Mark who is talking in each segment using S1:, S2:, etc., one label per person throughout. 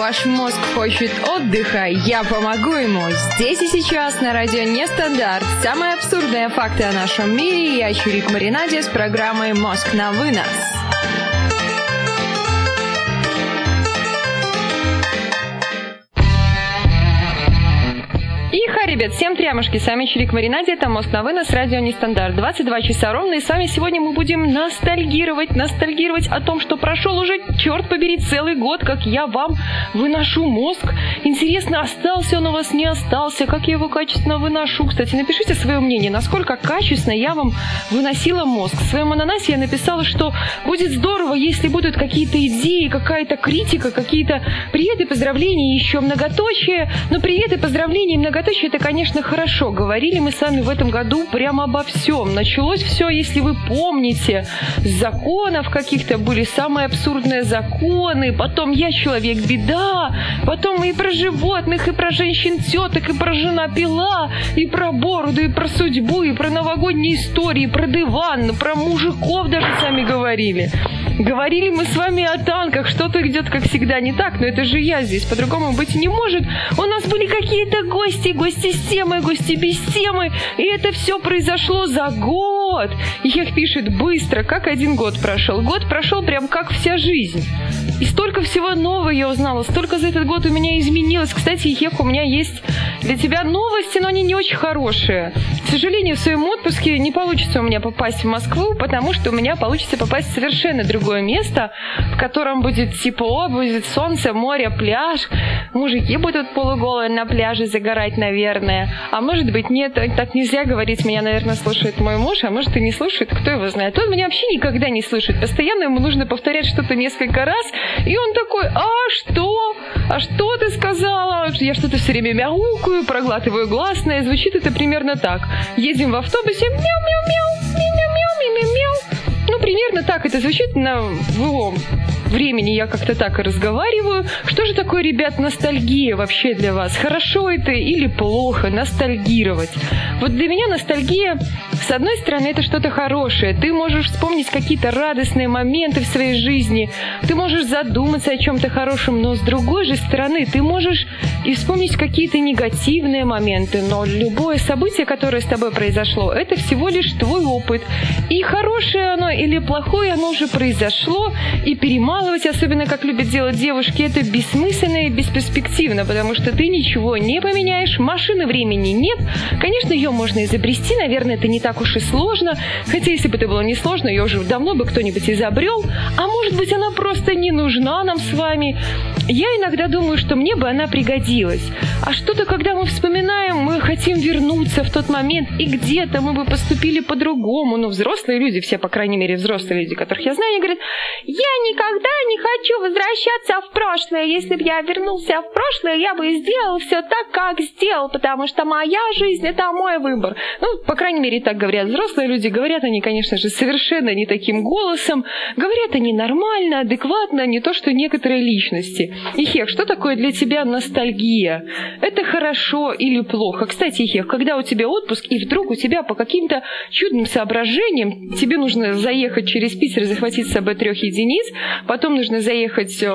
S1: Ваш мозг хочет отдыха, я помогу ему. Здесь и сейчас на радио Нестандарт. Самые абсурдные факты о нашем мире. Я Чурик Маринаде с программой «Мозг на вынос». Ребят, всем трямушки, с вами Чирик Маринаде, это Мост на вынос, радио Нестандарт, 22 часа ровно, и с вами сегодня мы будем ностальгировать, ностальгировать о том, что прошел уже, черт побери, целый год, как я вам выношу мозг. Интересно, остался он у вас, не остался, как я его качественно выношу. Кстати, напишите свое мнение, насколько качественно я вам выносила мозг. В своем ананасе я написала, что будет здорово, если будут какие-то идеи, какая-то критика, какие-то приветы, поздравления, еще многоточие. Но приветы, поздравления и многоточие это, конечно, хорошо. Говорили мы с вами в этом году прямо обо всем. Началось все, если вы помните, с законов каких-то были самые абсурдные законы, потом я человек-беда, потом и про животных, и про женщин-теток, и про жена-пила, и про бороду, и про судьбу, и про новогодние истории, и про диван, про мужиков даже сами говорили. Говорили мы с вами о танках, что-то идет, как всегда, не так, но это же я здесь, по-другому быть не может. У нас были какие-то гости, гости с темой, гости без темы, и это все произошло за год. Ех пишет быстро, как один год прошел. Год прошел прям как вся жизнь. И столько всего нового я узнала, столько за этот год у меня изменилось. Кстати, Ех, у меня есть для тебя новости, но они не очень хорошие. К сожалению, в своем отпуске не получится у меня попасть в Москву, потому что у меня получится попасть в совершенно другое место, в котором будет тепло, будет солнце, море, пляж. Мужики будут полуголые на пляже загорать, наверное. А может быть, нет, так нельзя говорить. Меня, наверное, слушает мой муж, а может и не слушает, кто его знает. Он меня вообще никогда не слышит. Постоянно ему нужно повторять что-то несколько раз, и он такой, а что? А что ты сказала? Я что-то все время мяукаю, проглатываю гласное. Звучит это примерно так. Едем в автобусе, мяу-мяу-мяу, мяу-мяу-мяу-мяу. Ну, примерно так это звучит на в его времени я как-то так и разговариваю. Что же такое, ребят, ностальгия вообще для вас? Хорошо это или плохо ностальгировать? Вот для меня ностальгия, с одной стороны, это что-то хорошее. Ты можешь вспомнить какие-то радостные моменты в своей жизни. Ты можешь задуматься о чем-то хорошем, но с другой же стороны, ты можешь и вспомнить какие-то негативные моменты. Но любое событие, которое с тобой произошло, это всего лишь твой опыт. И хорошее оно или плохое, оно уже произошло, и перемалывается Перемалывать, особенно как любят делать девушки, это бессмысленно и бесперспективно, потому что ты ничего не поменяешь, машины времени нет. Конечно, ее можно изобрести, наверное, это не так уж и сложно, хотя если бы это было не сложно, ее уже давно бы кто-нибудь изобрел, а может быть она просто не нужна нам с вами. Я иногда думаю, что мне бы она пригодилась. А что-то, когда мы вспоминаем, мы хотим вернуться в тот момент, и где-то мы бы поступили по-другому. Ну, взрослые люди, все, по крайней мере, взрослые люди, которых я знаю, они говорят, я никогда я не хочу возвращаться в прошлое. Если бы я вернулся в прошлое, я бы сделал все так, как сделал, потому что моя жизнь – это мой выбор. Ну, по крайней мере, так говорят взрослые люди. Говорят они, конечно же, совершенно не таким голосом. Говорят они нормально, адекватно, не то, что некоторые личности. Ихех, что такое для тебя ностальгия? Это хорошо или плохо? Кстати, Ихех, когда у тебя отпуск, и вдруг у тебя по каким-то чудным соображениям тебе нужно заехать через Питер, захватить с собой трех единиц, Потом нужно заехать э,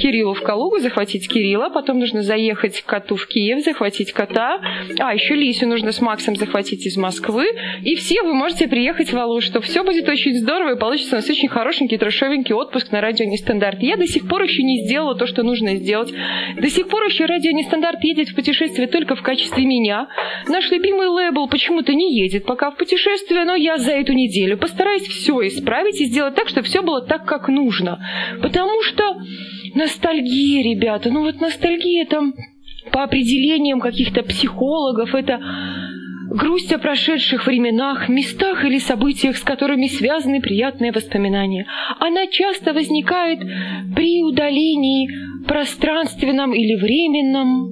S1: Кириллу в Калугу, захватить Кирилла. Потом нужно заехать к коту в Киев, захватить кота. А, еще Лисю нужно с Максом захватить из Москвы. И все вы можете приехать в Алу, что все будет очень здорово и получится у нас очень хорошенький, трешовенький отпуск на радио Нестандарт. Я до сих пор еще не сделала то, что нужно сделать. До сих пор еще радио Нестандарт едет в путешествие только в качестве меня. Наш любимый лейбл почему-то не едет пока в путешествие, но я за эту неделю постараюсь все исправить и сделать так, чтобы все было так, как нужно. Потому что ностальгия, ребята, ну вот ностальгия там по определениям каких-то психологов, это грусть о прошедших временах, местах или событиях, с которыми связаны приятные воспоминания. Она часто возникает при удалении пространственном или временном,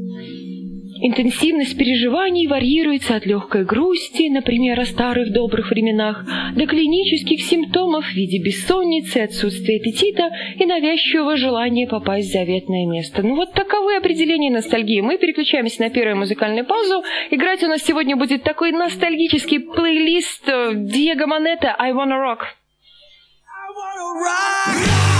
S1: Интенсивность переживаний варьируется от легкой грусти, например, о старых добрых временах, до клинических симптомов в виде бессонницы, отсутствия аппетита и навязчивого желания попасть в заветное место. Ну вот таковы определения ностальгии. Мы переключаемся на первую музыкальную паузу. Играть у нас сегодня будет такой ностальгический плейлист э, Диего Монета «I Wanna Rock». I wanna rock.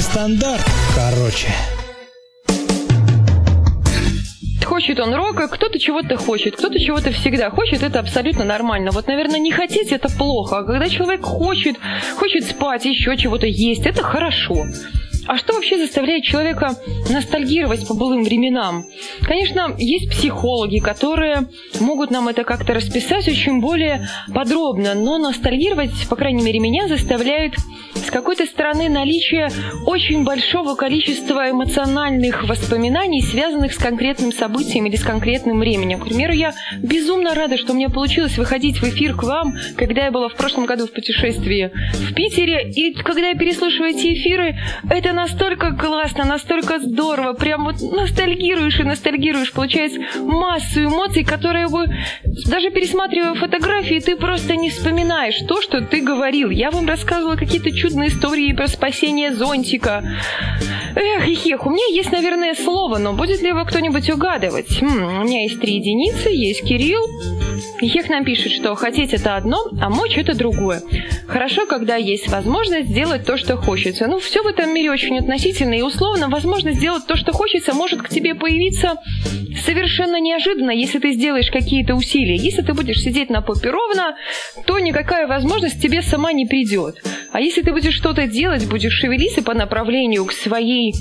S2: Стандарт. Короче
S1: хочет он рока, кто-то чего-то хочет, кто-то чего-то всегда хочет, это абсолютно нормально. Вот, наверное, не хотеть это плохо, а когда человек хочет, хочет спать, еще чего-то есть, это хорошо. А что вообще заставляет человека ностальгировать по былым временам? Конечно, есть психологи, которые могут нам это как-то расписать очень более подробно, но ностальгировать, по крайней мере, меня заставляет с какой-то стороны наличие очень большого количества эмоциональных воспоминаний, связанных с конкретным событием или с конкретным временем. К примеру, я безумно рада, что у меня получилось выходить в эфир к вам, когда я была в прошлом году в путешествии в Питере, и когда я переслушиваю эти эфиры, это настолько классно, настолько здорово, прям вот ностальгируешь и ностальгируешь, получается массу эмоций, которые бы, даже пересматривая фотографии, ты просто не вспоминаешь то, что ты говорил. Я вам рассказывала какие-то чудные истории про спасение зонтика. Эх, эх, у меня есть, наверное, слово, но будет ли его кто-нибудь угадывать? Хм, у меня есть три единицы, есть Кирилл. Ехех нам пишет, что хотеть это одно, а мочь это другое. Хорошо, когда есть возможность сделать то, что хочется. Ну, все в этом мире очень очень относительно и условно, возможно, сделать то, что хочется, может к тебе появиться совершенно неожиданно, если ты сделаешь какие-то усилия. Если ты будешь сидеть на попе ровно, то никакая возможность тебе сама не придет. А если ты будешь что-то делать, будешь шевелиться по направлению к своей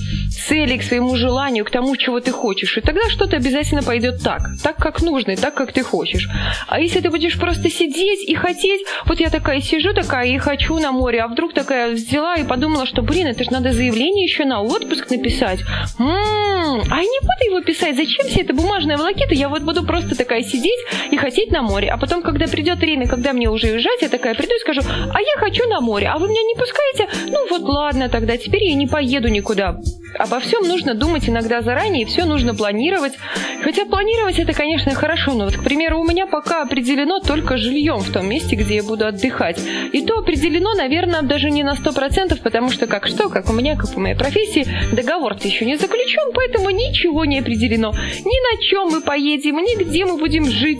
S1: цели, к своему желанию, к тому, чего ты хочешь, и тогда что-то обязательно пойдет так, так, как нужно, и так, как ты хочешь. А если ты будешь просто сидеть и хотеть, вот я такая сижу такая и хочу на море, а вдруг такая взяла и подумала, что, блин, это же надо заявление еще на отпуск написать. М-м, а не буду его писать, зачем все это бумажная волокита? Я вот буду просто такая сидеть и хотеть на море. А потом, когда придет время, когда мне уже уезжать, я такая приду и скажу, а я хочу на море, а вы меня не пускаете? Ну вот ладно, тогда теперь я не поеду никуда. Обо всем нужно думать иногда заранее, и все нужно планировать. Хотя планировать это, конечно, хорошо, но вот, к примеру, у меня пока определено только жильем в том месте, где я буду отдыхать. И то определено, наверное, даже не на 100%, потому что как что, как у меня, как у моей профессии, договор-то еще не заключен, поэтому ничего не определено. Ни на чем мы поедем, ни где мы будем жить.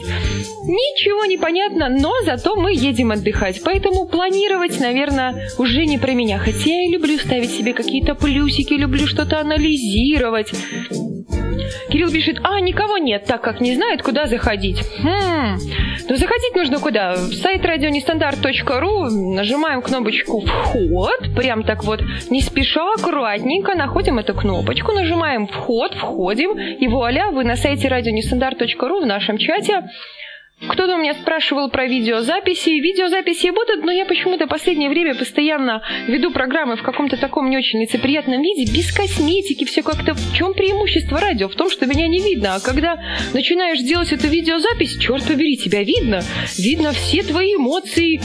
S1: Ничего не понятно, но зато мы едем отдыхать. Поэтому планировать, наверное, уже не про меня. Хотя я люблю ставить себе какие-то плюсики, люблю что-то анализировать. Кирилл пишет, а, никого нет, так как не знает, куда заходить. Хм, ну заходить нужно куда? В сайт радионестандарт.ру, нажимаем кнопочку «Вход», прям так вот, не спеша, аккуратненько находим эту кнопочку, нажимаем «Вход», входим, и вуаля, вы на сайте радионестандарт.ру в нашем чате кто-то у меня спрашивал про видеозаписи. Видеозаписи будут, но я почему-то последнее время постоянно веду программы в каком-то таком не очень лицеприятном виде, без косметики, все как-то... В чем преимущество радио? В том, что меня не видно. А когда начинаешь делать эту видеозапись, черт побери, тебя видно. Видно все твои эмоции,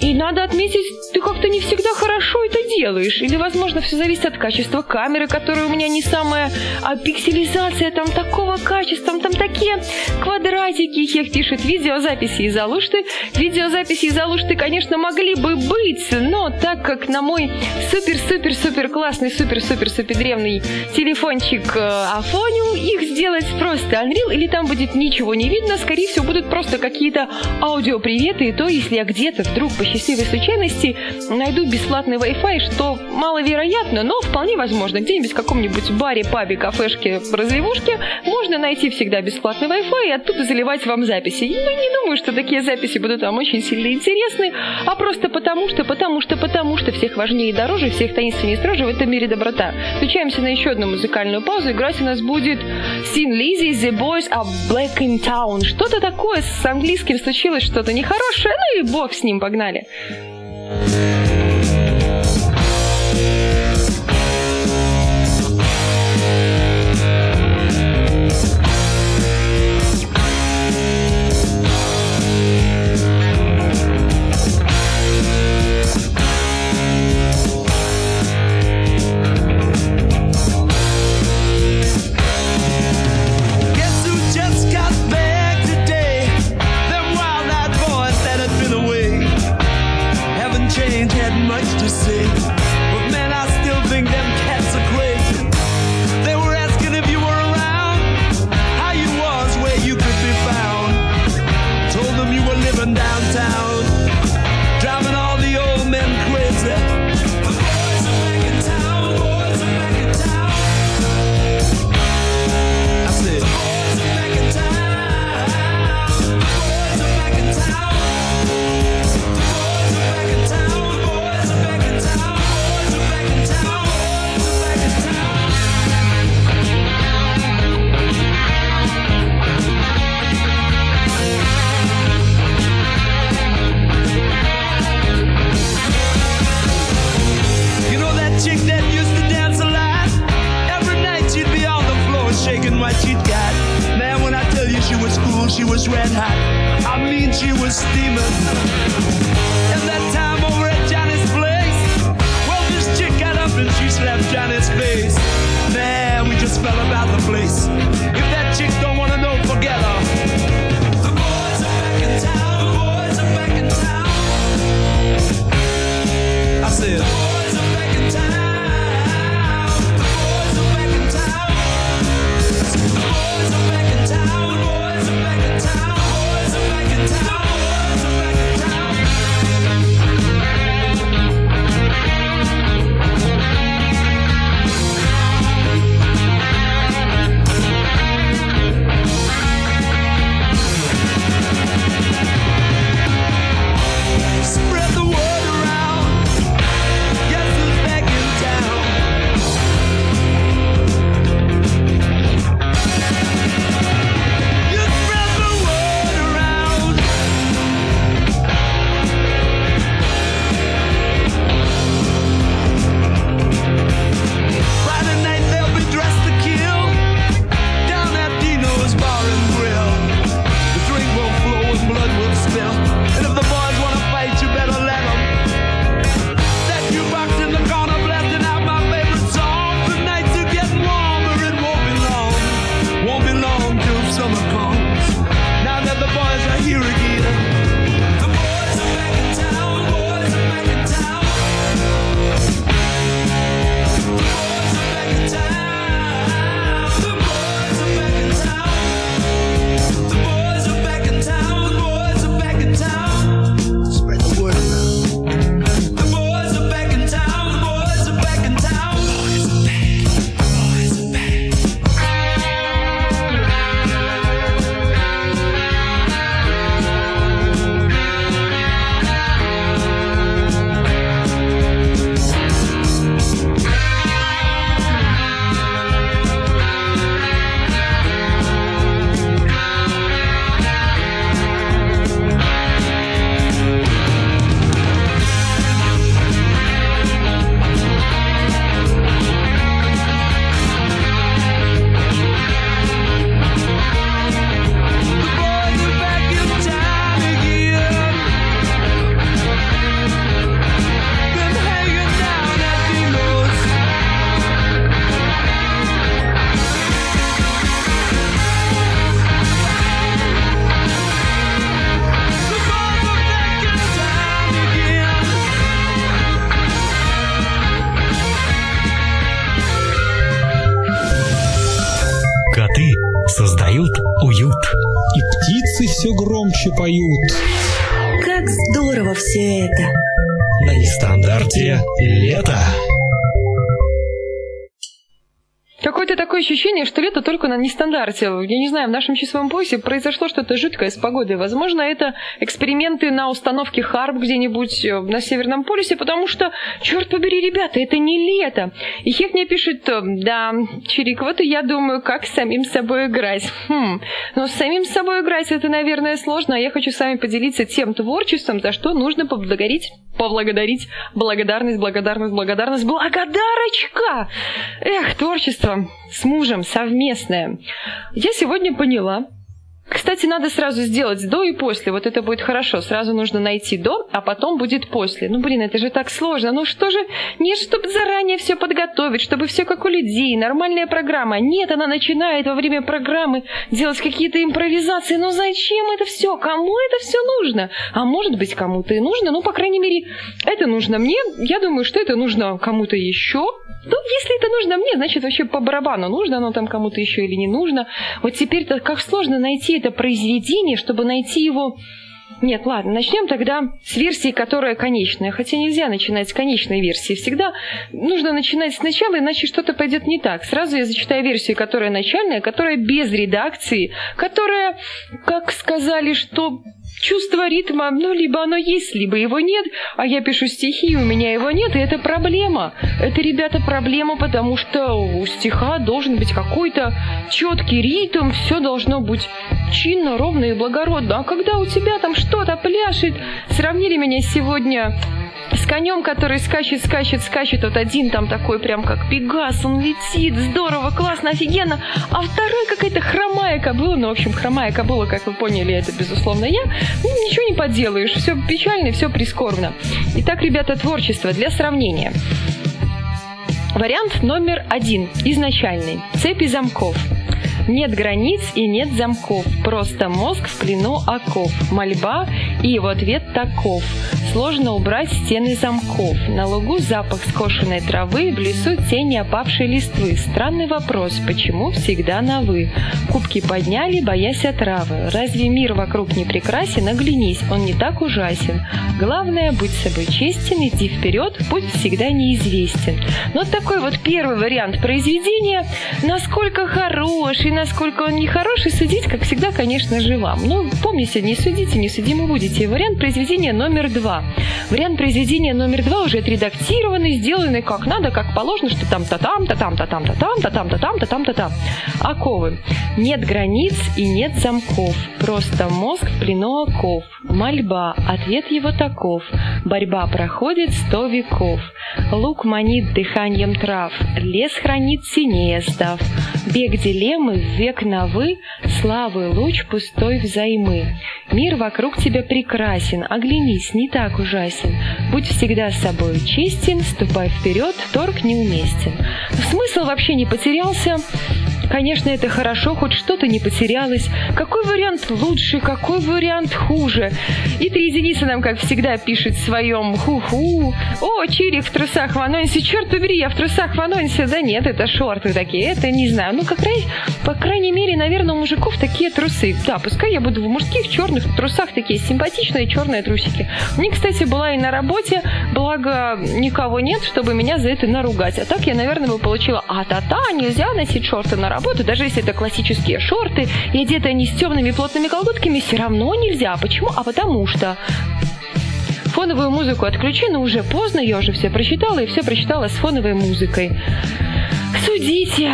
S1: и надо отметить, ты как-то не всегда хорошо это делаешь. Или, возможно, все зависит от качества камеры, которая у меня не самая, а пикселизация там такого качества, там такие квадратики, Хех пишет, видеозаписи из Алушты. Видеозаписи из Алушты, конечно, могли бы быть, но так как на мой супер-супер-супер классный, супер-супер-супер древний телефончик э, Афониум, их сделать просто Unreal, или там будет ничего не видно, скорее всего, будут просто какие-то аудиоприветы, и то, если я где-то вдруг по счастливой случайности найду бесплатный Wi-Fi, что маловероятно, но вполне возможно. Где-нибудь в каком-нибудь баре, пабе, кафешке, развивушке можно найти всегда бесплатный Wi-Fi и оттуда заливать вам записи. Ну, не думаю, что такие записи будут вам очень сильно интересны, а просто потому что, потому что, потому что всех важнее и дороже, всех таинственнее и строже в этом мире доброта. Включаемся на еще одну музыкальную паузу. Играть у нас будет Sin Lizzy, The Boys of Black in Town. Что-то такое с английским случилось, что-то нехорошее, ну и бог с ним, погнали. Change
S2: нестандарте.
S1: Я не знаю, в нашем часовом поясе произошло что-то жуткое с погодой. Возможно, это эксперименты на установке Харп где-нибудь э, на Северном полюсе, потому что, черт побери, ребята, это не лето. И Хех мне пишет, э, да, Чирик, вот и я думаю, как с самим собой играть. Хм, но с самим собой играть это, наверное, сложно, а я хочу с вами поделиться тем творчеством, за что нужно поблагодарить, поблагодарить, благодарность, благодарность, благодарность, благодарочка! Эх, творчество с мужем совместное. Я сегодня поняла, кстати, надо сразу сделать до и после. Вот это будет хорошо. Сразу нужно найти до, а потом будет после. Ну, блин, это же так сложно. Ну что же, не чтобы заранее все подготовить, чтобы все как у людей, нормальная программа. Нет, она начинает во время программы делать какие-то импровизации. Ну зачем это все? Кому это все нужно? А может быть, кому-то и нужно. Ну, по крайней мере, это нужно мне. Я думаю, что это нужно кому-то еще. Ну, если это нужно мне, значит, вообще по барабану, нужно оно там кому-то еще или не нужно. Вот теперь-то как сложно найти это произведение, чтобы найти его... Нет, ладно, начнем тогда с версии, которая конечная. Хотя нельзя начинать с конечной версии. Всегда нужно начинать сначала, иначе что-то пойдет не так. Сразу я зачитаю версию, которая начальная, которая без редакции, которая, как сказали, что чувство ритма, ну, либо оно есть, либо его нет, а я пишу стихи, у меня его нет, и это проблема. Это, ребята, проблема, потому что у стиха должен быть какой-то четкий ритм, все должно быть чинно, ровно и благородно. А когда у тебя там что-то пляшет, сравнили меня сегодня с конем, который скачет, скачет, скачет. Вот один там такой прям как Пегас, он летит, здорово, классно, офигенно. А второй какая-то хромая кобыла, ну, в общем, хромая кобыла, как вы поняли, это, безусловно, я. Ну, ничего не поделаешь, все печально все прискорбно. Итак, ребята, творчество для сравнения. Вариант номер один, изначальный. Цепи замков. Нет границ и нет замков, просто мозг в плену оков. Мольба и его ответ таков. Сложно убрать стены замков. На лугу запах скошенной травы, в лесу тени опавшей листвы. Странный вопрос, почему всегда на «вы»? Кубки подняли, боясь отравы. Разве мир вокруг не прекрасен? Оглянись, он не так ужасен. Главное, будь собой честен, иди вперед, путь всегда неизвестен. Вот такой вот первый вариант произведения. Насколько хороший, насколько он нехороший, судить, как всегда, конечно же, вам. Ну, помните, не судите, не судимы будете. Вариант произведения номер два. Вариант произведения номер два уже отредактированный, сделанный как надо, как положено, что там та-там, та-там, та-там, та-там, та-там, та-там. Оковы. Нет границ и нет замков. Просто мозг в плену оков. Мольба. Ответ его таков. Борьба проходит сто веков. Лук манит дыханием трав. Лес хранит синее. Бег дилеммы век на вы, славы луч пустой взаймы. Мир вокруг тебя прекрасен, оглянись, не так ужасен. Будь всегда с собой честен, ступай вперед, торг неуместен. Смысл вообще не потерялся. Конечно, это хорошо, хоть что-то не потерялось. Какой вариант лучше, какой вариант хуже? И три единицы нам, как всегда, пишет в своем ху-ху. О, Чирик в трусах в анонсе. Черт побери, я в трусах в анонсе. Да нет, это шорты такие, это не знаю. Ну, как раз, по крайней мере, наверное, у мужиков такие трусы. Да, пускай я буду в мужских черных трусах такие симпатичные черные трусики. Мне, кстати, была и на работе, благо никого нет, чтобы меня за это наругать. А так я, наверное, бы получила, а та-та, нельзя носить шорты на работу, даже если это классические шорты, и одеты они с темными плотными колготками, все равно нельзя. Почему? А потому что фоновую музыку отключи, но уже поздно, я уже все прочитала, и все прочитала с фоновой музыкой. Судите,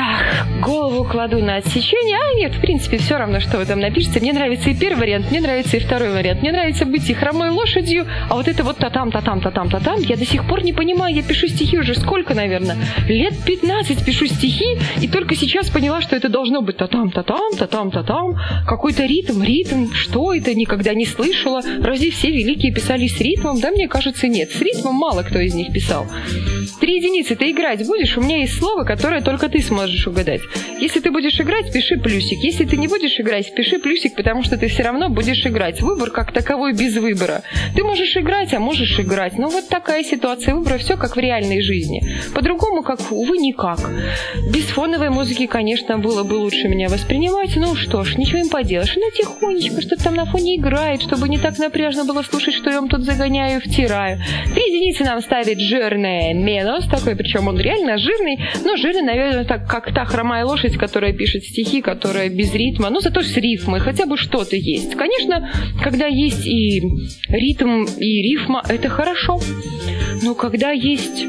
S1: голову кладу на отсечение. А нет, в принципе, все равно, что вы там напишете. Мне нравится и первый вариант, мне нравится и второй вариант. Мне нравится быть и хромой лошадью, а вот это вот та-там, та-там, та-там, та-там, я до сих пор не понимаю. Я пишу стихи уже сколько, наверное? Лет 15 пишу стихи, и только сейчас поняла, что это должно быть та-там, та-там, та-там, та-там. Какой-то ритм, ритм. Что это? Никогда не слышала. Разве все великие писали с ритмом? Да, мне кажется, нет. С ритмом мало кто из них писал. Три единицы ты играть будешь? У меня есть слово, которое только ты сможешь угадать. Если ты будешь играть, пиши плюсик. Если ты не будешь играть, пиши плюсик, потому что ты все равно будешь играть. Выбор как таковой без выбора. Ты можешь играть, а можешь играть. Но вот такая ситуация выбора, все как в реальной жизни. По-другому, как, увы, никак. Без фоновой музыки, конечно, было бы лучше меня воспринимать. Ну что ж, ничего им поделаешь. Ну, тихонечко, что-то там на фоне играет, чтобы не так напряжно было слушать, что я вам тут загоняю и втираю. Три единицы нам ставит жирное Менос, такой, причем он реально жирный, но жирный, наверное, так, как та хромая лошадь, которая пишет стихи, которая без ритма, но зато с рифмой, хотя бы что-то есть. Конечно, когда есть и ритм, и рифма, это хорошо. Но когда есть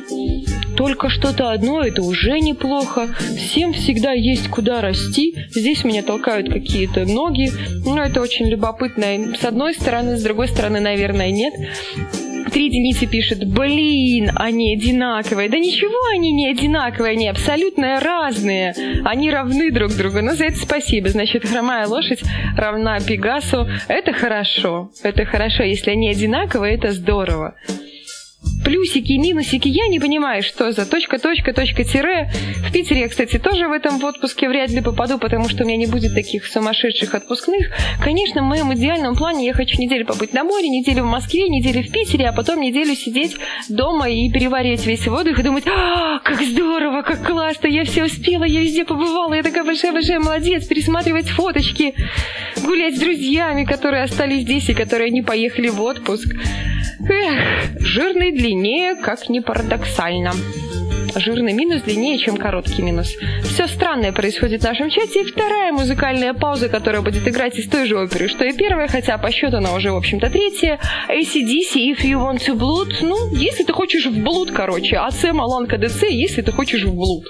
S1: только что-то одно, это уже неплохо. Всем всегда есть куда расти. Здесь меня толкают какие-то ноги. Ну, это очень любопытно. С одной стороны, с другой стороны, наверное, нет три единицы пишет, блин, они одинаковые. Да ничего они не одинаковые, они абсолютно разные. Они равны друг другу. Но за это спасибо. Значит, хромая лошадь равна Пегасу. Это хорошо. Это хорошо. Если они одинаковые, это здорово плюсики минусики, я не понимаю, что за точка, точка, точка, тире. В Питере я, кстати, тоже в этом в отпуске вряд ли попаду, потому что у меня не будет таких сумасшедших отпускных. Конечно, в моем идеальном плане я хочу неделю побыть на море, неделю в Москве, неделю в Питере, а потом неделю сидеть дома и переваривать весь воздух и думать, а, как здорово, как классно, я все успела, я везде побывала, я такая большая-большая молодец, пересматривать фоточки, гулять с друзьями, которые остались здесь и которые не поехали в отпуск. Эх, жирный длиннее, как ни парадоксально. Жирный минус длиннее, чем короткий минус. Все странное происходит в нашем чате. И вторая музыкальная пауза, которая будет играть из той же оперы, что и первая, хотя по счету она уже, в общем-то, третья. ACDC, If You Want to Blood. Ну, если ты хочешь в блуд, короче. АЦ Маланка ДЦ, если ты хочешь в блуд.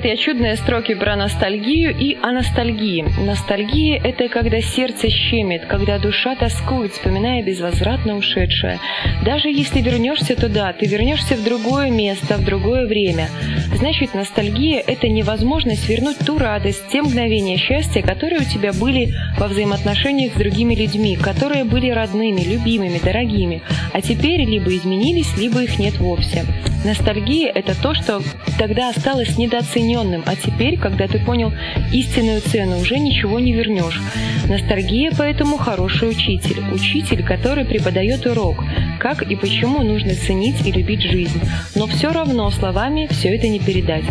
S1: Ребят, я чудные строки про ностальгию и о ностальгии. Ностальгия – это когда сердце щемит, когда душа тоскует, вспоминая безвозвратно ушедшее. Даже если вернешься туда, ты вернешься в другое место, в другое время. Значит, ностальгия – это невозможность вернуть ту радость, те мгновения счастья, которые у тебя были во взаимоотношениях с другими людьми, которые были родными, любимыми, дорогими, а теперь либо изменились, либо их нет вовсе. Ностальгия – это то, что тогда осталось недооцененным, а теперь, когда ты понял истинную цену, уже ничего не вернешь. Ностальгия поэтому хороший учитель. Учитель, который преподает урок, как и почему нужно ценить и любить жизнь. Но все равно словами все это не передать.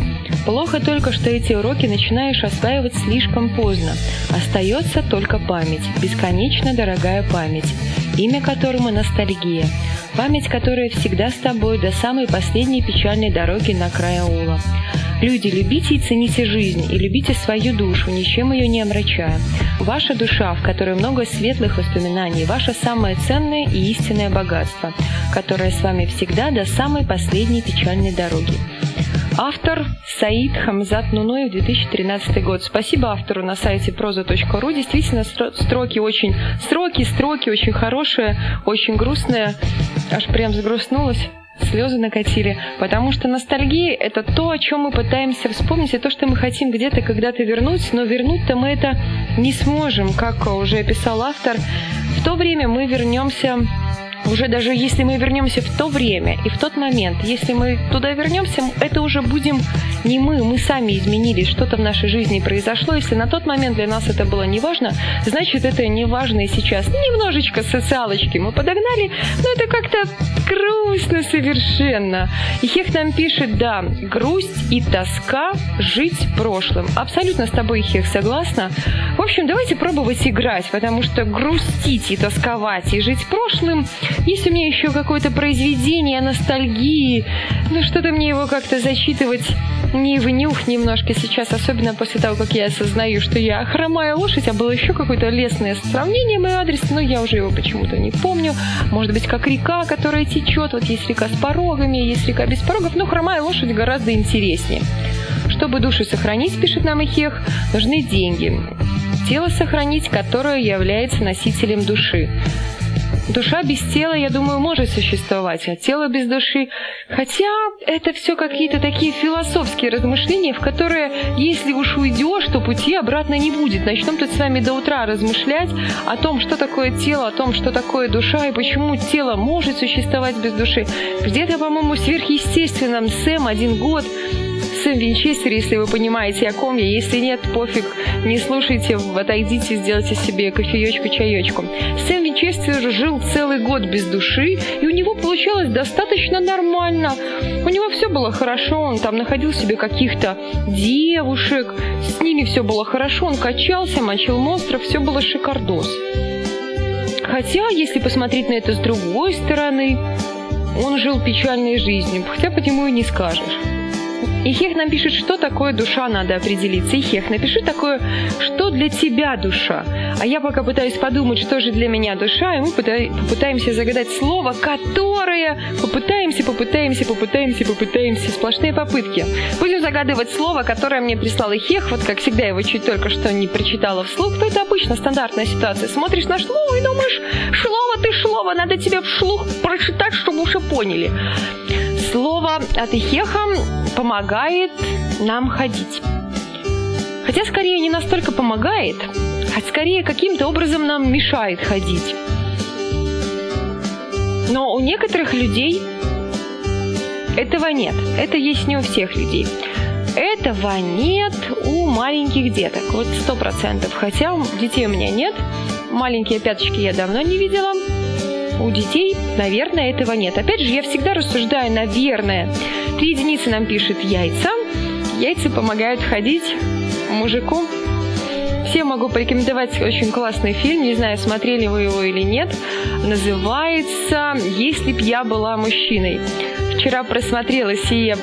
S1: Плохо только, что эти уроки начинаешь осваивать слишком поздно. Остается только память, бесконечно дорогая память, имя которому ностальгия. Память, которая всегда с тобой до самой последней печальной дороги на край аула. Люди, любите и цените жизнь, и любите свою душу, ничем ее не омрачая. Ваша душа, в которой много светлых воспоминаний, ваше самое ценное и истинное богатство, которое с вами всегда до самой последней печальной дороги. Автор Саид Хамзат Нуноев, 2013 год. Спасибо автору на сайте проза.ру. Действительно, строки очень... Строки, строки очень хорошие, очень грустные. Аж прям загрустнулась слезы накатили, потому что ностальгия — это то, о чем мы пытаемся вспомнить, и то, что мы хотим где-то когда-то вернуть, но вернуть-то мы это не сможем, как уже писал автор. В то время мы вернемся уже даже если мы вернемся в то время и в тот момент, если мы туда вернемся, это уже будем не мы, мы сами изменились, что-то в нашей жизни произошло. Если на тот момент для нас это было не важно, значит это не важно и сейчас. Немножечко социалочки мы подогнали, но это как-то грустно совершенно. И Хех нам пишет, да, грусть и тоска жить прошлым. Абсолютно с тобой, Хех, согласна. В общем, давайте пробовать играть, потому что грустить и тосковать и жить прошлым есть у меня еще какое-то произведение ностальгии, но что-то мне его как-то зачитывать не в нюх немножко сейчас, особенно после того, как я осознаю, что я хромая лошадь, а было еще какое-то лесное сравнение мой адрес, но я уже его почему-то не помню. Может быть, как река, которая течет, вот есть река с порогами, есть река без порогов, но хромая лошадь гораздо интереснее. Чтобы душу сохранить, пишет нам Ихех, нужны деньги. Тело сохранить, которое является носителем души. Душа без тела, я думаю, может существовать, а тело без души... Хотя это все какие-то такие философские размышления, в которые, если уж уйдешь, то пути обратно не будет. Начнем тут с вами до утра размышлять о том, что такое тело, о том, что такое душа и почему тело может существовать без души. Где-то, по-моему, в сверхъестественном Сэм один год Сэм Винчестер, если вы понимаете, о ком я. Если нет, пофиг, не слушайте, отойдите, сделайте себе кофеечку, чаечку. Сэм Винчестер жил целый год без души, и у него получалось достаточно нормально. У него все было хорошо, он там находил себе каких-то девушек, с ними все было хорошо, он качался, мочил монстров, все было шикардос. Хотя, если посмотреть на это с другой стороны, он жил печальной жизнью, хотя по нему и не скажешь. Ихех нам пишет, что такое душа, надо определиться. Ихех, напиши такое, что для тебя душа. А я пока пытаюсь подумать, что же для меня душа, и мы попытаемся загадать слово, которое попытаемся, попытаемся, попытаемся, попытаемся. Сплошные попытки. Будем загадывать слово, которое мне прислал Ихех. Вот как всегда, его чуть только что не прочитала вслух. Но это обычно стандартная ситуация. Смотришь на слово и думаешь, слово ты слово, надо тебе вслух прочитать, чтобы уже поняли. Слово от Ихеха помогает нам ходить. Хотя скорее не настолько помогает, а скорее каким-то образом нам мешает ходить. Но у некоторых людей этого нет. Это есть не у всех людей. Этого нет у маленьких деток. Вот сто процентов. Хотя детей у меня нет. Маленькие пяточки я давно не видела у детей, наверное, этого нет. Опять же, я всегда рассуждаю, наверное. Три единицы нам пишет яйца. Яйца помогают ходить мужику. Всем могу порекомендовать очень классный фильм, не знаю, смотрели вы его или нет. Называется «Если б я была мужчиной». Вчера просмотрела сие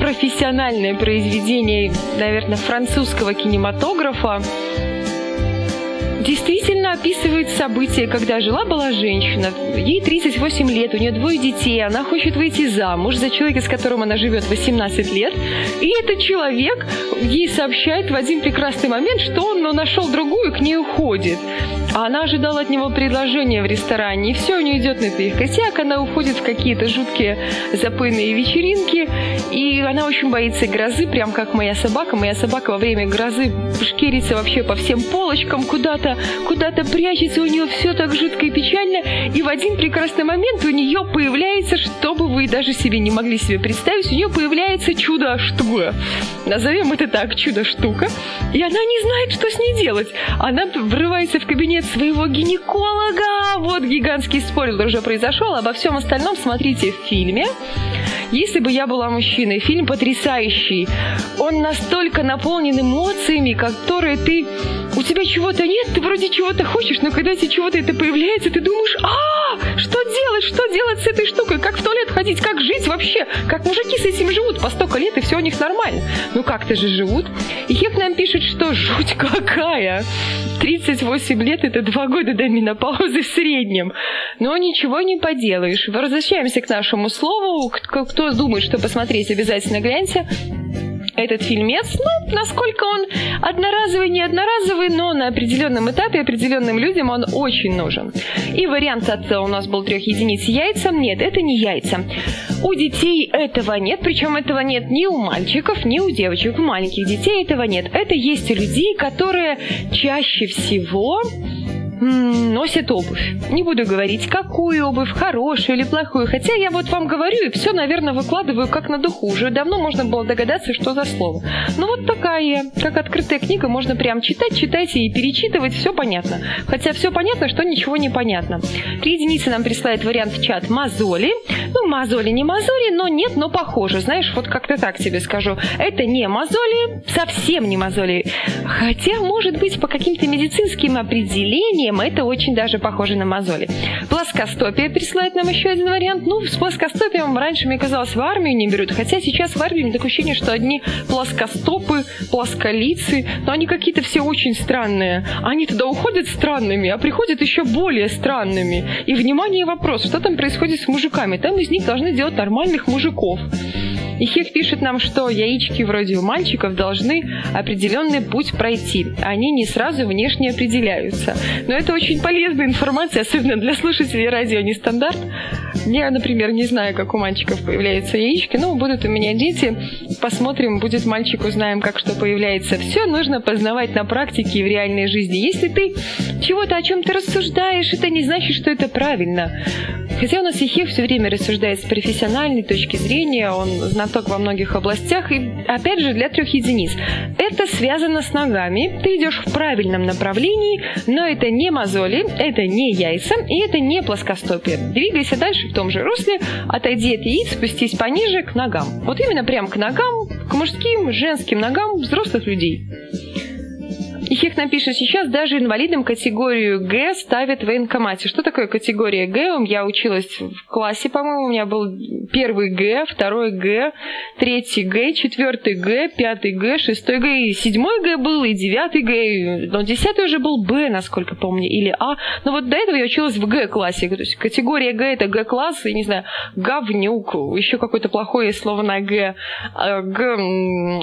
S1: профессиональное произведение, наверное, французского кинематографа действительно описывает события, когда жила-была женщина, ей 38 лет, у нее двое детей, она хочет выйти замуж за человека, с которым она живет 18 лет, и этот человек ей сообщает в один прекрасный момент, что он нашел другую, к ней уходит. Она ожидала от него предложения в ресторане, и все у нее идет на их косяк, она уходит в какие-то жуткие запойные вечеринки, и она очень боится грозы, прям как моя собака. Моя собака во время грозы шкерится вообще по всем полочкам, куда-то куда-то прячется, у нее все так жутко и печально, и в один прекрасный момент у нее появляется, что бы вы даже себе не могли себе представить, у нее появляется чудо-штука. Назовем это так, чудо-штука. И она не знает, что с ней делать. Она врывается в кабинет своего гинеколога. Вот гигантский спойлер уже произошел. Обо всем остальном смотрите в фильме. Если бы я была мужчиной, фильм потрясающий. Он настолько наполнен эмоциями, которые ты... У тебя чего-то нет, ты вроде чего-то хочешь, но когда тебе чего-то это появляется, ты думаешь, а, что делать, что делать с этой штукой, как в туалет ходить, как жить вообще, как мужики с этим живут по столько лет, и все у них нормально. Ну как-то же живут. И Хек нам пишет, что жуть какая. 38 лет – это два года до менопаузы в среднем. Но ничего не поделаешь. Возвращаемся к нашему слову. Кто думает, что посмотреть, обязательно гляньте этот фильмец, ну, насколько он одноразовый, не одноразовый, но на определенном этапе определенным людям он очень нужен. И вариант от у нас был трех единиц яйца. Нет, это не яйца. У детей этого нет, причем этого нет ни у мальчиков, ни у девочек. У маленьких детей этого нет. Это есть у людей, которые чаще всего носят обувь. Не буду говорить, какую обувь, хорошую или плохую. Хотя я вот вам говорю и все, наверное, выкладываю как на духу. Уже давно можно было догадаться, что за слово. Ну вот такая, как открытая книга, можно прям читать, читать и перечитывать, все понятно. Хотя все понятно, что ничего не понятно. Три единицы нам присылает вариант в чат мозоли. Ну, мозоли не мозоли, но нет, но похоже. Знаешь, вот как-то так тебе скажу. Это не мозоли, совсем не мозоли. Хотя, может быть, по каким-то медицинским определениям проблема. Это очень даже похоже на мозоли. Плоскостопие присылает нам еще один вариант. Ну, с плоскостопием раньше, мне казалось, в армию не берут. Хотя сейчас в армии такое ощущение, что одни плоскостопы, плосколицы, но они какие-то все очень странные. Они туда уходят странными, а приходят еще более странными. И, внимание, вопрос, что там происходит с мужиками? Там из них должны делать нормальных мужиков. И пишет нам, что яички вроде у мальчиков должны определенный путь пройти. Они не сразу внешне определяются. Но это очень полезная информация, особенно для слушателей радио «Нестандарт». Я, например, не знаю, как у мальчиков появляются яички, но будут у меня дети. Посмотрим, будет мальчик, узнаем, как что появляется. Все нужно познавать на практике и в реальной жизни. Если ты чего-то о чем-то рассуждаешь, это не значит, что это правильно. Хотя у нас Ехех все время рассуждает с профессиональной точки зрения, он знаток во многих областях, и опять же для трех единиц. Это связано с ногами, ты идешь в правильном направлении, но это не мозоли, это не яйца, и это не плоскостопие. Двигайся дальше в том же русле, отойди от яиц, спустись пониже к ногам. Вот именно прям к ногам, к мужским, женским ногам взрослых людей. И Хех напишет, сейчас даже инвалидам категорию Г ставят в военкомате. Что такое категория Г? Я училась в классе, по-моему, у меня был первый Г, второй Г, третий Г, четвертый Г, пятый Г, шестой Г, и седьмой Г был, и девятый Г, но десятый уже был Б, насколько помню, или А. Но вот до этого я училась в Г-классе. То есть категория Г это Г-класс, и, не знаю, говнюк, еще какое-то плохое слово на Г, а, Г,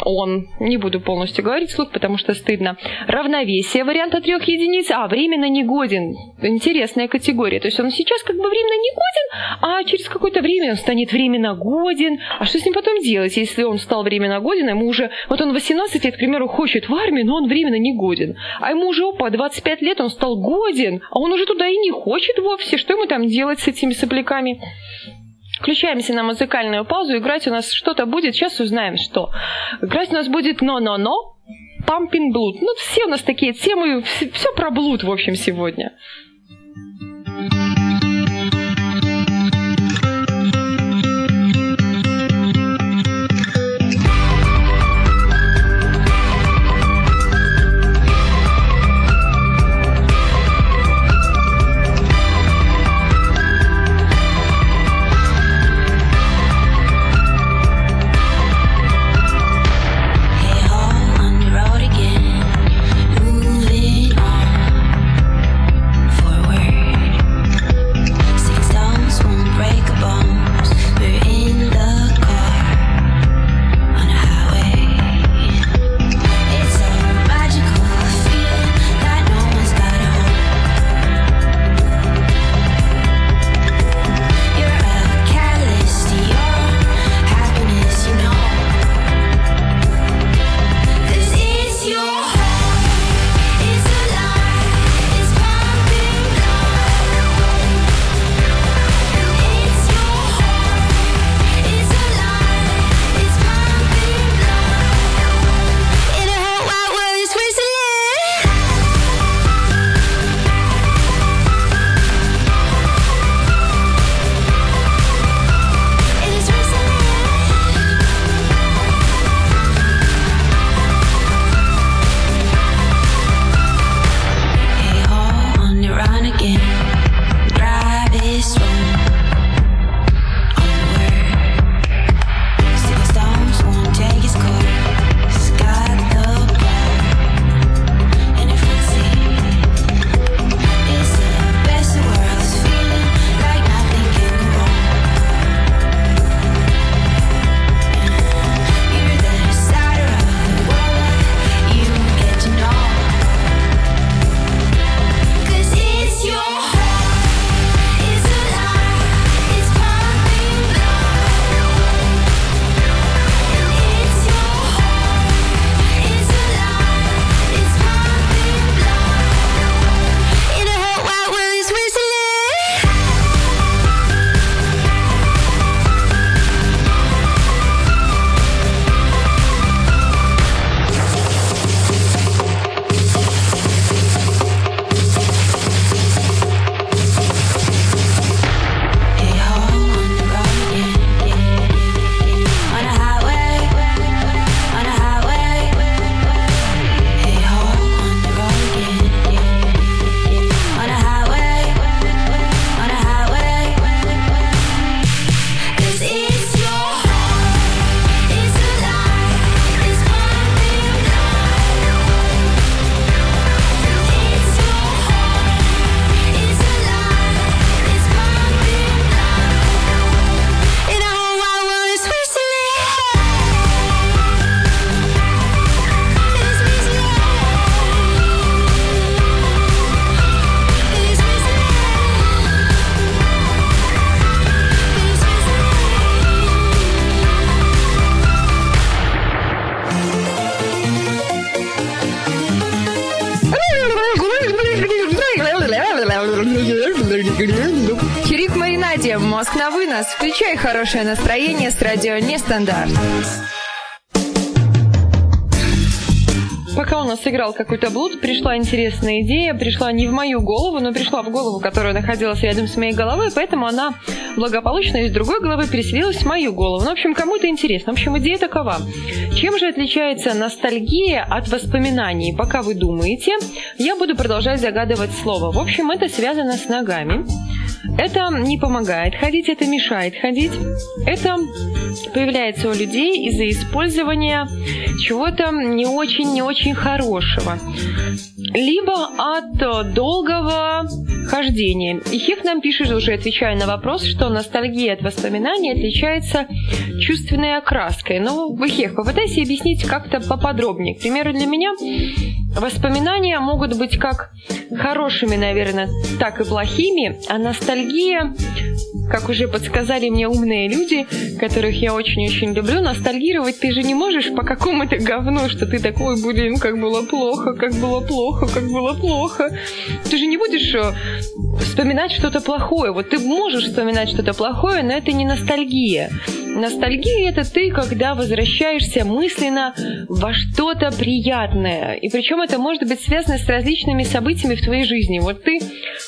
S1: он. Не буду полностью говорить вслух, потому что стыдно равновесие варианта трех единиц, а временно негоден. Интересная категория. То есть он сейчас как бы временно негоден, а через какое-то время он станет временно годен. А что с ним потом делать, если он стал временно годен, ему уже, вот он 18 лет, к примеру, хочет в армию, но он временно не годен. А ему уже по 25 лет он стал годен, а он уже туда и не хочет вовсе. Что ему там делать с этими сопляками? Включаемся на музыкальную паузу. Играть у нас что-то будет. Сейчас узнаем, что. Играть у нас будет «но-но-но». Pumping Blood. Ну, все у нас такие темы, все, про блуд, в общем, сегодня. слушаем хорошее настроение с радио «Нестандарт». Пока у нас играл какой-то блуд, пришла интересная идея, пришла не в мою голову, но пришла в голову, которая находилась рядом с моей головой, поэтому она благополучно из другой головы переселилась в мою голову. Ну, в общем, кому-то интересно. В общем, идея такова. Чем же отличается ностальгия от воспоминаний? Пока вы думаете, я буду продолжать загадывать слово. В общем, это связано с ногами. Это не помогает ходить, это мешает ходить. Это появляется у людей из-за использования чего-то не очень-не очень хорошего. Либо от долгого хождения. И Хех нам пишет, уже отвечая на вопрос, что ностальгия от воспоминаний отличается чувственной окраской. Вы, Хех, попытайся объяснить как-то поподробнее. К примеру, для меня воспоминания могут быть как хорошими, наверное, так и плохими, а ностальгия как уже подсказали мне умные люди, которых я очень-очень люблю, ностальгировать ты же не можешь по какому-то говну, что ты такой, блин, как было плохо, как было плохо, как было плохо. Ты же не будешь э, вспоминать что-то плохое. Вот ты можешь вспоминать что-то плохое, но это не ностальгия. Ностальгия – это ты, когда возвращаешься мысленно во что-то приятное. И причем это может быть связано с различными событиями в твоей жизни. Вот ты,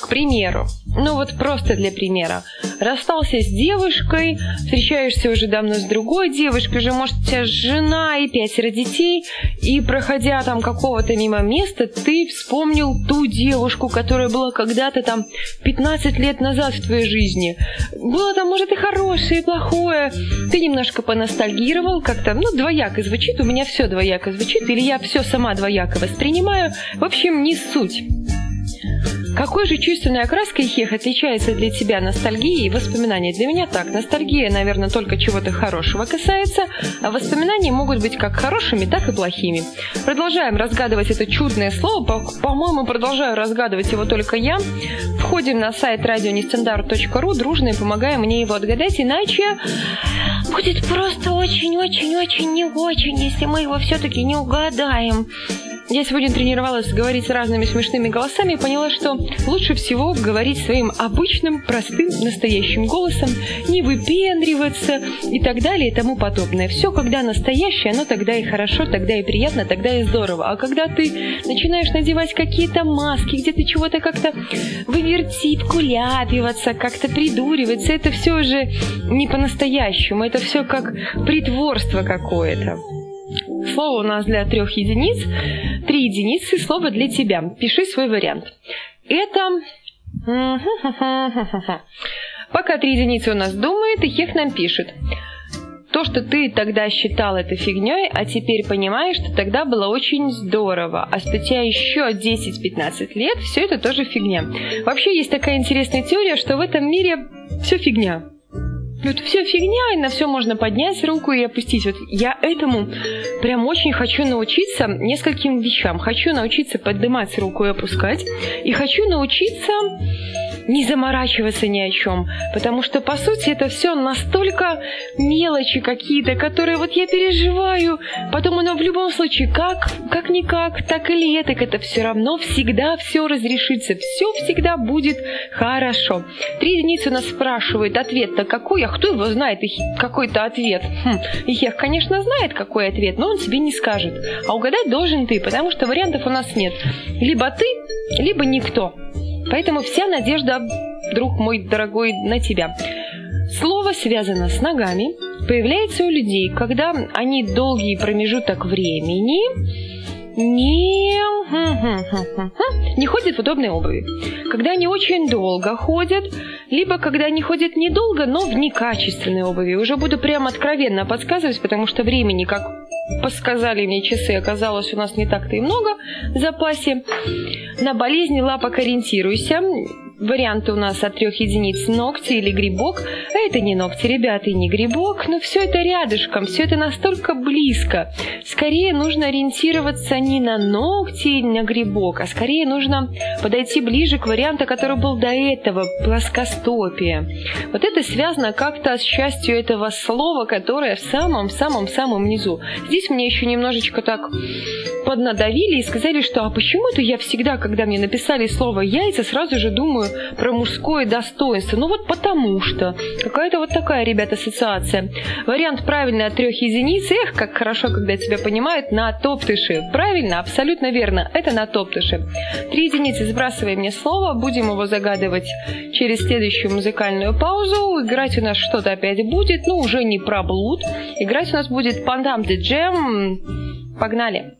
S1: к примеру, ну вот просто для примера, расстался с девушкой, встречаешься уже давно с другой девушкой, уже может у тебя жена и пятеро детей, и проходя там какого-то мимо места, ты вспомнил ту девушку, которая была когда-то там 15 лет назад в твоей жизни. Было там, может, и хорошее, и плохое, ты немножко поностальгировал, как-то, ну, двояко звучит, у меня все двояко звучит, или я все сама двояко воспринимаю. В общем, не суть. Какой же чувственной окраской хех отличается для тебя ностальгия и воспоминания? Для меня так. Ностальгия, наверное, только чего-то хорошего касается, а воспоминания могут быть как хорошими, так и плохими. Продолжаем разгадывать это чудное слово. По-моему, продолжаю разгадывать его только я. Входим на сайт радионестандарт.ру, дружно и помогаем мне его отгадать, иначе будет просто очень-очень-очень не очень, если мы его все-таки не угадаем. Я сегодня тренировалась говорить разными смешными голосами и поняла, что лучше всего говорить своим обычным, простым, настоящим голосом, не выпендриваться и так далее и тому подобное. Все, когда настоящее, оно тогда и хорошо, тогда и приятно, тогда и здорово. А когда ты начинаешь надевать какие-то маски, где ты чего-то как-то вывертить, куляпиваться, как-то придуриваться, это все уже не по-настоящему, это все как притворство какое-то. Слово у нас для трех единиц. Три единицы, слово для тебя. Пиши свой вариант. Это... Пока три единицы у нас думает, и Хех нам пишет. То, что ты тогда считал это фигней, а теперь понимаешь, что тогда было очень здорово, а спустя еще 10-15 лет все это тоже фигня. Вообще есть такая интересная теория, что в этом мире все фигня. Это все фигня, и на все можно поднять руку и опустить. Вот я этому прям очень хочу научиться нескольким вещам. Хочу научиться поднимать руку и опускать. И хочу научиться не заморачиваться ни о чем, потому что, по сути, это все настолько мелочи какие-то, которые вот я переживаю, потом оно в любом случае как, как-никак, так или это, это все равно всегда все разрешится, все всегда будет хорошо. Три единицы нас спрашивают, ответ-то какой, а кто его знает, какой-то ответ? Хм, Ихех, конечно, знает, какой ответ, но он тебе не скажет. А угадать должен ты, потому что вариантов у нас нет. Либо ты, либо никто. Поэтому вся надежда, друг мой дорогой, на тебя. Слово связано с ногами, появляется у людей, когда они долгий промежуток времени не, не ходят в удобной обуви. Когда они очень долго ходят, либо когда они ходят недолго, но в некачественной обуви. Уже буду прям откровенно подсказывать, потому что времени, как подсказали мне часы, оказалось у нас не так-то и много в запасе. На болезни лапок ориентируйся. Варианты у нас от трех единиц ногти или грибок. А это не ногти, ребята, и не грибок, но все это рядышком, все это настолько близко. Скорее нужно ориентироваться не на ногти или на грибок, а скорее нужно подойти ближе к варианту, который был до этого, плоскостопие. Вот это связано как-то с частью этого слова, которое в самом-самом-самом низу. Здесь мне еще немножечко так поднадавили и сказали, что а почему-то я всегда, когда мне написали слово яйца, сразу же думаю про мужское достоинство. Ну вот потому что. Какая-то вот такая, ребят, ассоциация. Вариант правильный от трех единиц. Эх, как хорошо, когда тебя понимают, на топтыши. Правильно, абсолютно верно. Это на топтыши. Три единицы сбрасывай мне слово. Будем его загадывать через следующую музыкальную паузу. Играть у нас что-то опять будет, но уже не про блуд. Играть у нас будет Пандам де Джем. Погнали!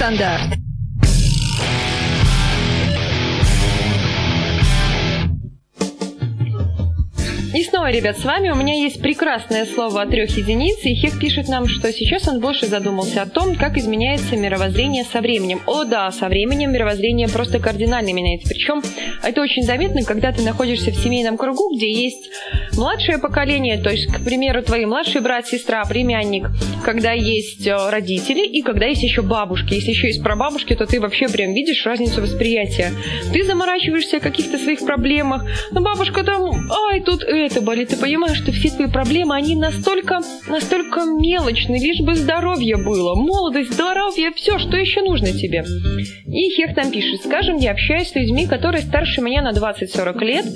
S1: Радио «Нестандарт». И снова, ребят, с вами у меня есть прекрасное слово о трех единиц, и Хек пишет нам, что сейчас он больше задумался о том, как изменяется мировоззрение со временем. О да, со временем мировоззрение просто кардинально меняется. Причем это очень заметно, когда ты находишься в семейном кругу, где есть младшее поколение, то есть, к примеру, твои младший брат, сестра, племянник, когда есть э, родители и когда есть еще бабушки. Если еще есть прабабушки, то ты вообще прям видишь разницу восприятия. Ты заморачиваешься о каких-то своих проблемах, но бабушка там, ай, тут это болит. Ты понимаешь, что все твои проблемы, они настолько, настолько мелочны, лишь бы здоровье было. Молодость, здоровье, все, что еще нужно тебе. И Хех там пишет, скажем, я общаюсь с людьми, которые старше меня на 20-40 лет.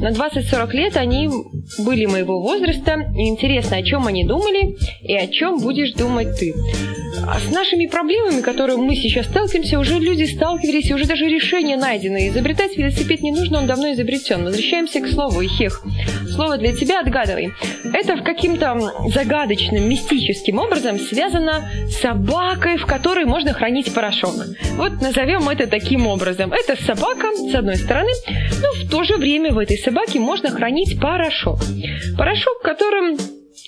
S1: На 20-40 лет они были моего возраста. И интересно, о чем они думали и о чем будешь думать ты. А с нашими проблемами, которые мы сейчас сталкиваемся, уже люди сталкивались, и уже даже решение найдено. Изобретать велосипед не нужно, он давно изобретен. Возвращаемся к слову «ихех». Слово для тебя отгадывай. Это в каким-то загадочным, мистическим образом связано с собакой, в которой можно хранить порошок. Вот назовем это таким образом. Это собака, с одной стороны, но в то же время в этой собаке можно хранить порошок. Порошок, которым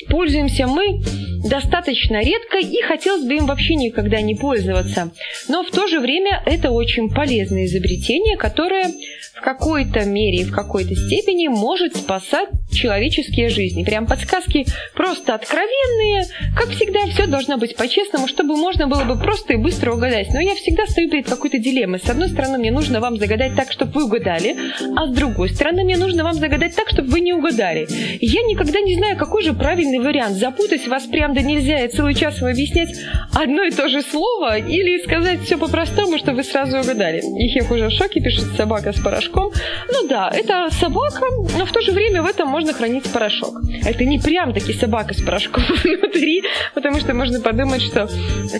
S1: пользуемся мы достаточно редко и хотелось бы им вообще никогда не пользоваться. Но в то же время это очень полезное изобретение, которое в какой-то мере и в какой-то степени может спасать человеческие жизни. Прям подсказки просто откровенные. Как всегда, все должно быть по-честному, чтобы можно было бы просто и быстро угадать. Но я всегда стою перед какой-то дилеммой. С одной стороны, мне нужно вам загадать так, чтобы вы угадали, а с другой стороны, мне нужно вам загадать так, чтобы вы не угадали. Я никогда не знаю, какой же правильный вариант. Запутать вас прям да нельзя и целый час вам объяснять одно и то же слово или сказать все по-простому, чтобы вы сразу угадали. Их уже в шоке, пишет собака с порошком. Ну да, это собака, но в то же время в этом можно хранить порошок. Это не прям таки собака с порошком внутри, потому что можно подумать, что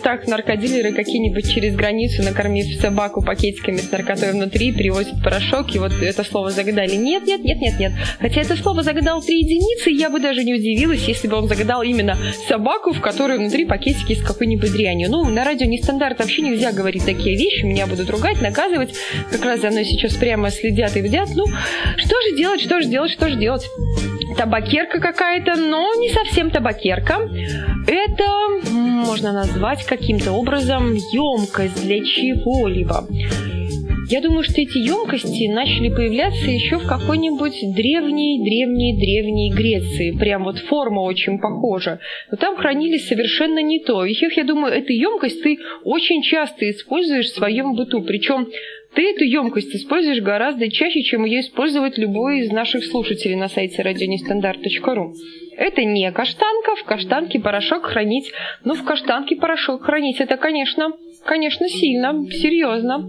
S1: так наркодилеры какие-нибудь через границу, накормив собаку пакетиками с наркотой внутри, привозят порошок, и вот это слово загадали. Нет, нет, нет, нет, нет. Хотя это слово загадал три единицы, я бы даже не удивилась, если бы он загадал именно собаку, в которой внутри пакетики с какой-нибудь дрянью. Ну, на радио нестандарт вообще нельзя говорить такие вещи, меня будут ругать, наказывать. Как раз за мной сейчас прямо следят и бдят. Ну, что же делать, что же делать, что же делать? табакерка какая-то, но не совсем табакерка. Это можно назвать каким-то образом емкость для чего-либо. Я думаю, что эти емкости начали появляться еще в какой-нибудь древней, древней, древней Греции. Прям вот форма очень похожа. Но там хранились совершенно не то. И я думаю, эту емкость ты очень часто используешь в своем быту. Причем ты эту емкость используешь гораздо чаще, чем ее использует любой из наших слушателей на сайте радионестандарт.ру. Это не каштанка, в каштанке порошок хранить. Ну, в каштанке порошок хранить, это, конечно, конечно, сильно, серьезно.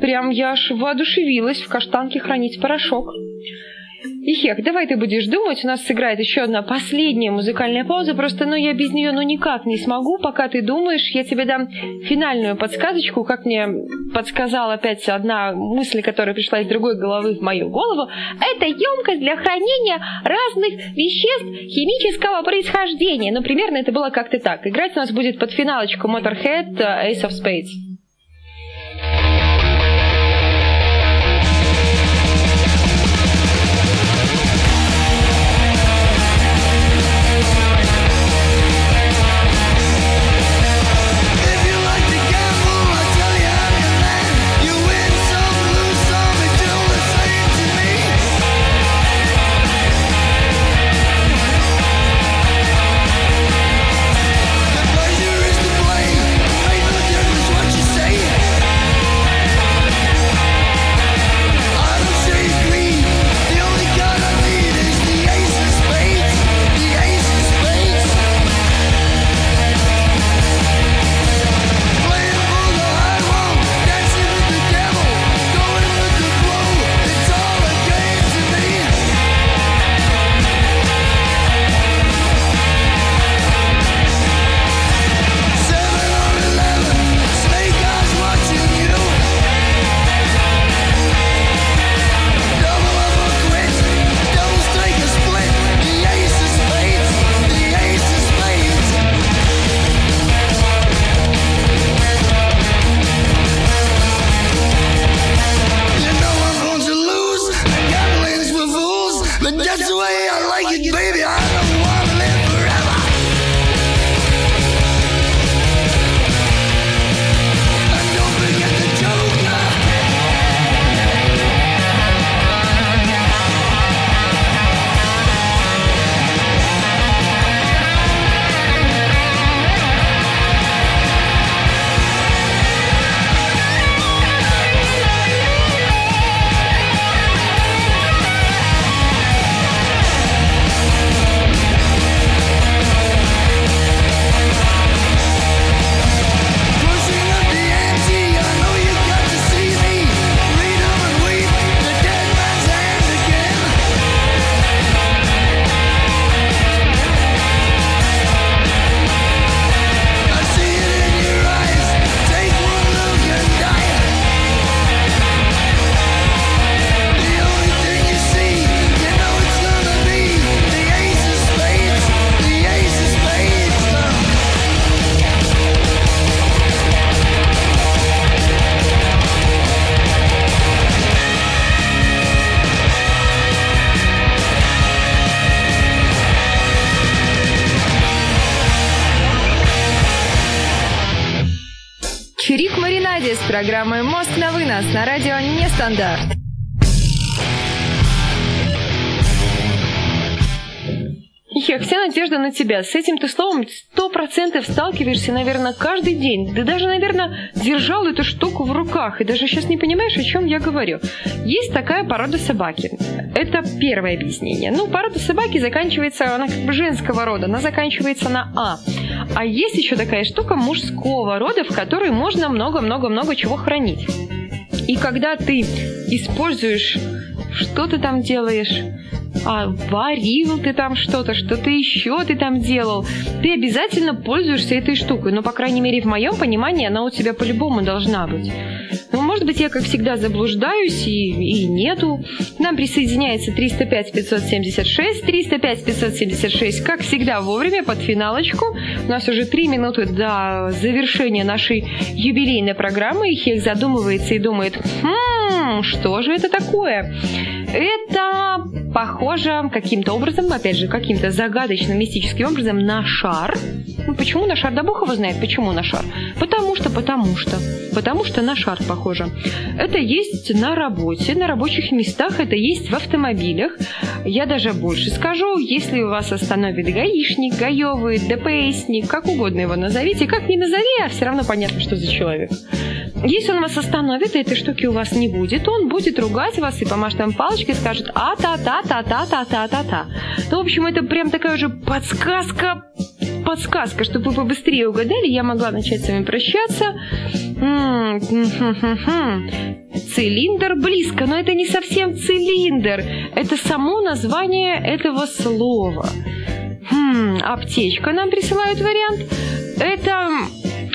S1: Прям я аж воодушевилась в каштанке хранить порошок. Ихек, давай ты будешь думать, у нас сыграет еще одна последняя музыкальная пауза, просто ну я без нее ну никак не смогу, пока ты думаешь, я тебе дам финальную подсказочку, как мне подсказала опять одна мысль, которая пришла из другой головы в мою голову. Это емкость для хранения разных веществ химического происхождения. Ну, примерно это было как-то так. Играть у нас будет под финалочку Motorhead Ace of Spades. Тебя. С этим ты словом сто процентов сталкиваешься, наверное, каждый день. Ты даже, наверное, держал эту штуку в руках и даже сейчас не понимаешь, о чем я говорю. Есть такая порода собаки. Это первое объяснение. Ну, порода собаки заканчивается, она как бы женского рода, она заканчивается на А. А есть еще такая штука мужского рода, в которой можно много-много-много чего хранить. И когда ты используешь, что ты там делаешь, а, варил ты там что-то, что-то еще ты там делал, ты обязательно пользуешься этой штукой. Но, по крайней мере, в моем понимании она у тебя по-любому должна быть. Ну, может быть, я, как всегда, заблуждаюсь и, и нету. К нам присоединяется 305-576, 305-576, как всегда, вовремя, под финалочку. У нас уже три минуты до завершения нашей юбилейной программы, и Хех задумывается и думает, хм, что же это такое? Это похоже каким-то образом, опять же, каким-то загадочным, мистическим образом на шар. Ну, почему на шар? Да бог его знает, почему на шар. Потому что, потому что, потому что на шар похоже. Это есть на работе, на рабочих местах, это есть в автомобилях. Я даже больше скажу, если у вас остановит гаишник, гаевый, ДПСник, как угодно его назовите, как ни назови, а все равно понятно, что за человек. Если он вас остановит, и этой штуки у вас не будет, он будет ругать вас и помашет вам палочкой, скажет а-та-та-та-та-та-та-та-та. Ну, в общем, это прям такая уже подсказка, подсказка, чтобы вы побыстрее угадали, я могла начать с вами прощаться. Цилиндр близко, но это не совсем цилиндр, это само название этого слова. Хм, аптечка нам присылают вариант. Это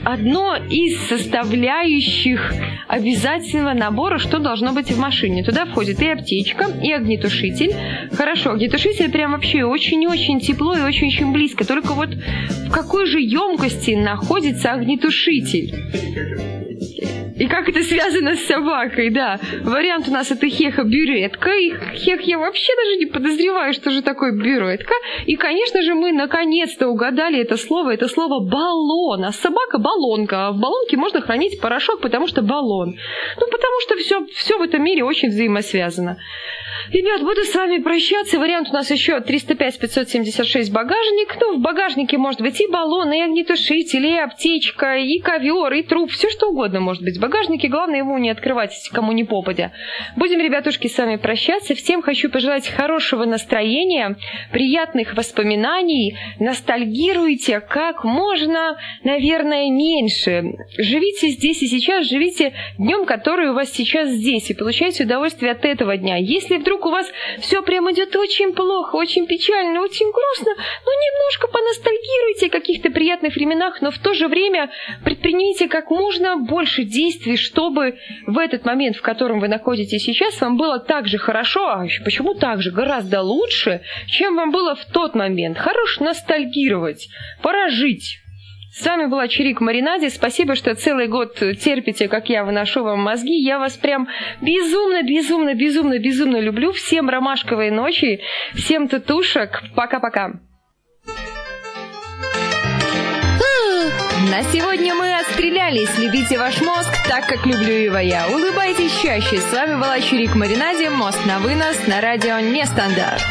S1: одно из составляющих обязательного набора, что должно быть в машине. Туда входит и аптечка, и огнетушитель. Хорошо, огнетушитель прям вообще очень-очень тепло и очень-очень близко. Только вот в какой же емкости находится огнетушитель? И как это связано с собакой, да. Вариант у нас это хеха-бюретка. И хех я вообще даже не подозреваю, что же такое бюретка. И, конечно же, мы наконец-то угадали это слово. Это слово баллон. А собака баллонка. А в баллонке можно хранить порошок, потому что баллон. Ну, потому что все, все в этом мире очень взаимосвязано. Ребят, буду с вами прощаться. Вариант у нас еще 305-576 багажник. Ну, в багажнике может быть и баллон, и огнетушитель, и аптечка, и ковер, и труп. Все что угодно может быть в багажнике. Главное его не открывать, кому не попадя. Будем, ребятушки, с вами прощаться. Всем хочу пожелать хорошего настроения, приятных воспоминаний. Ностальгируйте как можно, наверное, меньше. Живите здесь и сейчас, живите днем, который у вас сейчас здесь, и получайте удовольствие от этого дня. Если вдруг у вас все прям идет очень плохо, очень печально, очень грустно, ну немножко поностальгируйте о каких-то приятных временах, но в то же время предпримите как можно больше действий, чтобы в этот момент, в котором вы находитесь сейчас, вам было так же хорошо, а почему так же, гораздо лучше, чем вам было в тот момент. Хорош ностальгировать, пора жить. С вами была Чирик Маринаде. Спасибо, что целый год терпите, как я выношу вам мозги. Я вас прям безумно, безумно, безумно, безумно люблю. Всем ромашковой ночи, всем татушек. Пока-пока. На сегодня мы отстрелялись. Любите ваш мозг так, как люблю его я. Улыбайтесь чаще. С вами была Чирик Маринаде. Мост на вынос на радио Нестандарт.